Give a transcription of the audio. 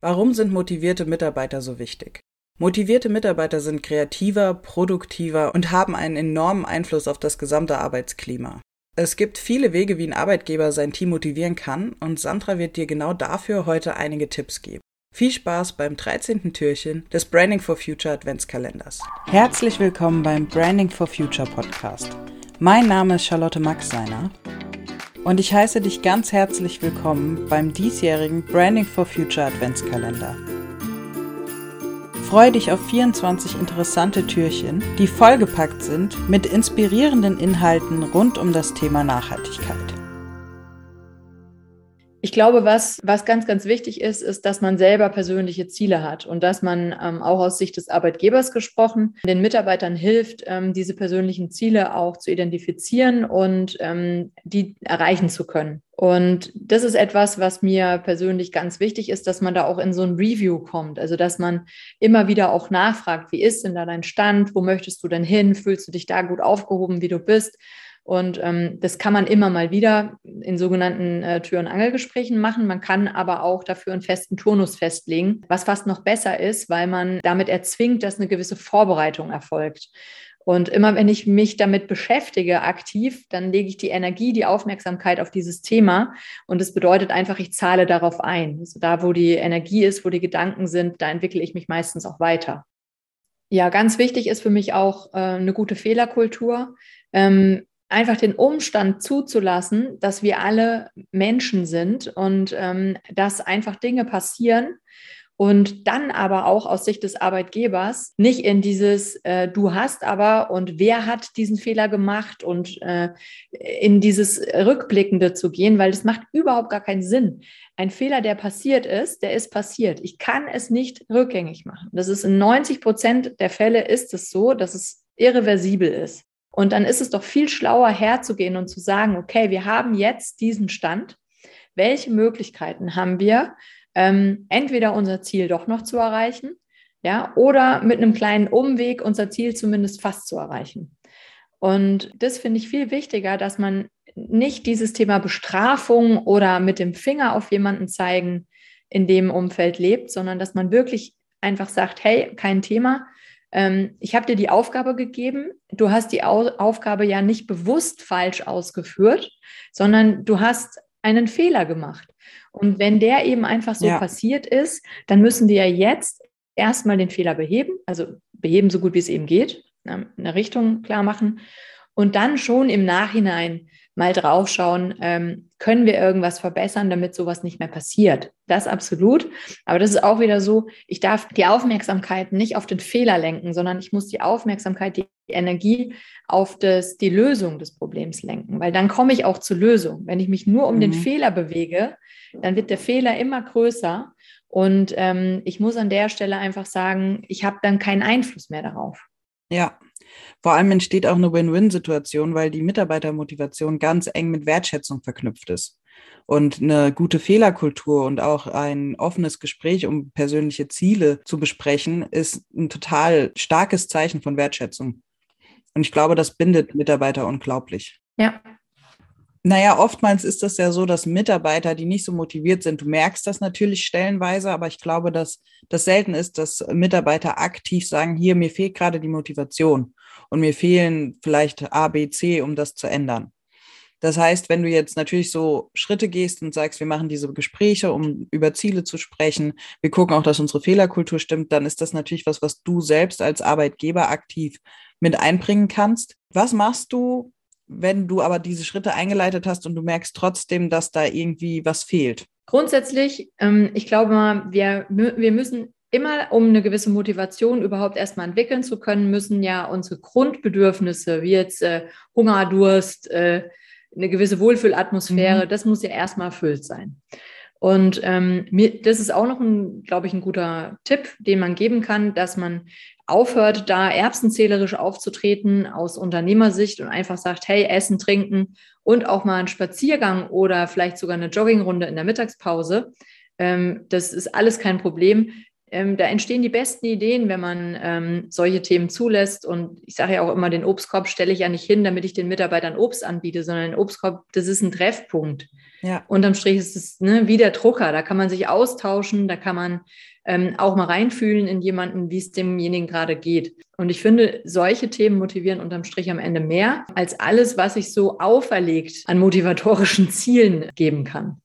Warum sind motivierte Mitarbeiter so wichtig? Motivierte Mitarbeiter sind kreativer, produktiver und haben einen enormen Einfluss auf das gesamte Arbeitsklima. Es gibt viele Wege, wie ein Arbeitgeber sein Team motivieren kann und Sandra wird dir genau dafür heute einige Tipps geben. Viel Spaß beim 13. Türchen des Branding for Future Adventskalenders. Herzlich willkommen beim Branding for Future Podcast. Mein Name ist Charlotte Maxseiner und ich heiße dich ganz herzlich willkommen beim diesjährigen Branding for Future Adventskalender. Freue dich auf 24 interessante Türchen, die vollgepackt sind mit inspirierenden Inhalten rund um das Thema Nachhaltigkeit. Ich glaube, was, was ganz, ganz wichtig ist, ist, dass man selber persönliche Ziele hat und dass man ähm, auch aus Sicht des Arbeitgebers gesprochen den Mitarbeitern hilft, ähm, diese persönlichen Ziele auch zu identifizieren und ähm, die erreichen zu können. Und das ist etwas, was mir persönlich ganz wichtig ist, dass man da auch in so ein Review kommt. Also, dass man immer wieder auch nachfragt, wie ist denn da dein Stand? Wo möchtest du denn hin? Fühlst du dich da gut aufgehoben, wie du bist? Und ähm, das kann man immer mal wieder in sogenannten äh, Tür- und Angelgesprächen machen. Man kann aber auch dafür einen festen Turnus festlegen, was fast noch besser ist, weil man damit erzwingt, dass eine gewisse Vorbereitung erfolgt. Und immer wenn ich mich damit beschäftige, aktiv, dann lege ich die Energie, die Aufmerksamkeit auf dieses Thema. Und das bedeutet einfach, ich zahle darauf ein. Also da, wo die Energie ist, wo die Gedanken sind, da entwickle ich mich meistens auch weiter. Ja, ganz wichtig ist für mich auch äh, eine gute Fehlerkultur. Ähm, einfach den Umstand zuzulassen, dass wir alle Menschen sind und ähm, dass einfach Dinge passieren und dann aber auch aus Sicht des Arbeitgebers nicht in dieses äh, du hast aber und wer hat diesen Fehler gemacht und äh, in dieses Rückblickende zu gehen, weil das macht überhaupt gar keinen Sinn. Ein Fehler, der passiert ist, der ist passiert. Ich kann es nicht rückgängig machen. Das ist in 90 Prozent der Fälle ist es so, dass es irreversibel ist. Und dann ist es doch viel schlauer herzugehen und zu sagen, okay, wir haben jetzt diesen Stand. Welche Möglichkeiten haben wir, ähm, entweder unser Ziel doch noch zu erreichen, ja, oder mit einem kleinen Umweg unser Ziel zumindest fast zu erreichen. Und das finde ich viel wichtiger, dass man nicht dieses Thema Bestrafung oder mit dem Finger auf jemanden zeigen in dem Umfeld lebt, sondern dass man wirklich einfach sagt, hey, kein Thema, ich habe dir die Aufgabe gegeben, du hast die Au Aufgabe ja nicht bewusst falsch ausgeführt, sondern du hast einen Fehler gemacht. Und wenn der eben einfach so ja. passiert ist, dann müssen wir ja jetzt erstmal den Fehler beheben, also beheben so gut wie es eben geht, eine Richtung klar machen und dann schon im Nachhinein mal draufschauen, ähm, können wir irgendwas verbessern, damit sowas nicht mehr passiert. Das absolut. Aber das ist auch wieder so, ich darf die Aufmerksamkeit nicht auf den Fehler lenken, sondern ich muss die Aufmerksamkeit, die Energie auf das, die Lösung des Problems lenken, weil dann komme ich auch zur Lösung. Wenn ich mich nur um mhm. den Fehler bewege, dann wird der Fehler immer größer. Und ähm, ich muss an der Stelle einfach sagen, ich habe dann keinen Einfluss mehr darauf. Ja, vor allem entsteht auch eine Win-Win-Situation, weil die Mitarbeitermotivation ganz eng mit Wertschätzung verknüpft ist. Und eine gute Fehlerkultur und auch ein offenes Gespräch, um persönliche Ziele zu besprechen, ist ein total starkes Zeichen von Wertschätzung. Und ich glaube, das bindet Mitarbeiter unglaublich. Ja, naja, oftmals ist das ja so, dass Mitarbeiter, die nicht so motiviert sind, du merkst das natürlich stellenweise, aber ich glaube, dass das selten ist, dass Mitarbeiter aktiv sagen, hier, mir fehlt gerade die Motivation und mir fehlen vielleicht A, B, C, um das zu ändern. Das heißt, wenn du jetzt natürlich so Schritte gehst und sagst, wir machen diese Gespräche, um über Ziele zu sprechen, wir gucken auch, dass unsere Fehlerkultur stimmt, dann ist das natürlich was, was du selbst als Arbeitgeber aktiv mit einbringen kannst. Was machst du, wenn du aber diese Schritte eingeleitet hast und du merkst trotzdem, dass da irgendwie was fehlt? Grundsätzlich, ähm, ich glaube mal, wir, wir müssen immer, um eine gewisse Motivation überhaupt erstmal entwickeln zu können, müssen ja unsere Grundbedürfnisse, wie jetzt äh, Hunger, Durst, äh, eine gewisse Wohlfühlatmosphäre, mhm. das muss ja erstmal erfüllt sein. Und ähm, mir, das ist auch noch ein, glaube ich, ein guter Tipp, den man geben kann, dass man aufhört, da erbsenzählerisch aufzutreten aus Unternehmersicht und einfach sagt, hey, Essen, Trinken und auch mal einen Spaziergang oder vielleicht sogar eine Joggingrunde in der Mittagspause. Ähm, das ist alles kein Problem. Ähm, da entstehen die besten Ideen, wenn man ähm, solche Themen zulässt. Und ich sage ja auch immer, den Obstkorb stelle ich ja nicht hin, damit ich den Mitarbeitern Obst anbiete, sondern den Obstkorb, das ist ein Treffpunkt. Ja. Unterm Strich ist es ne, wie der Drucker, da kann man sich austauschen, da kann man ähm, auch mal reinfühlen in jemanden, wie es demjenigen gerade geht. Und ich finde, solche Themen motivieren unterm Strich am Ende mehr als alles, was sich so auferlegt an motivatorischen Zielen geben kann.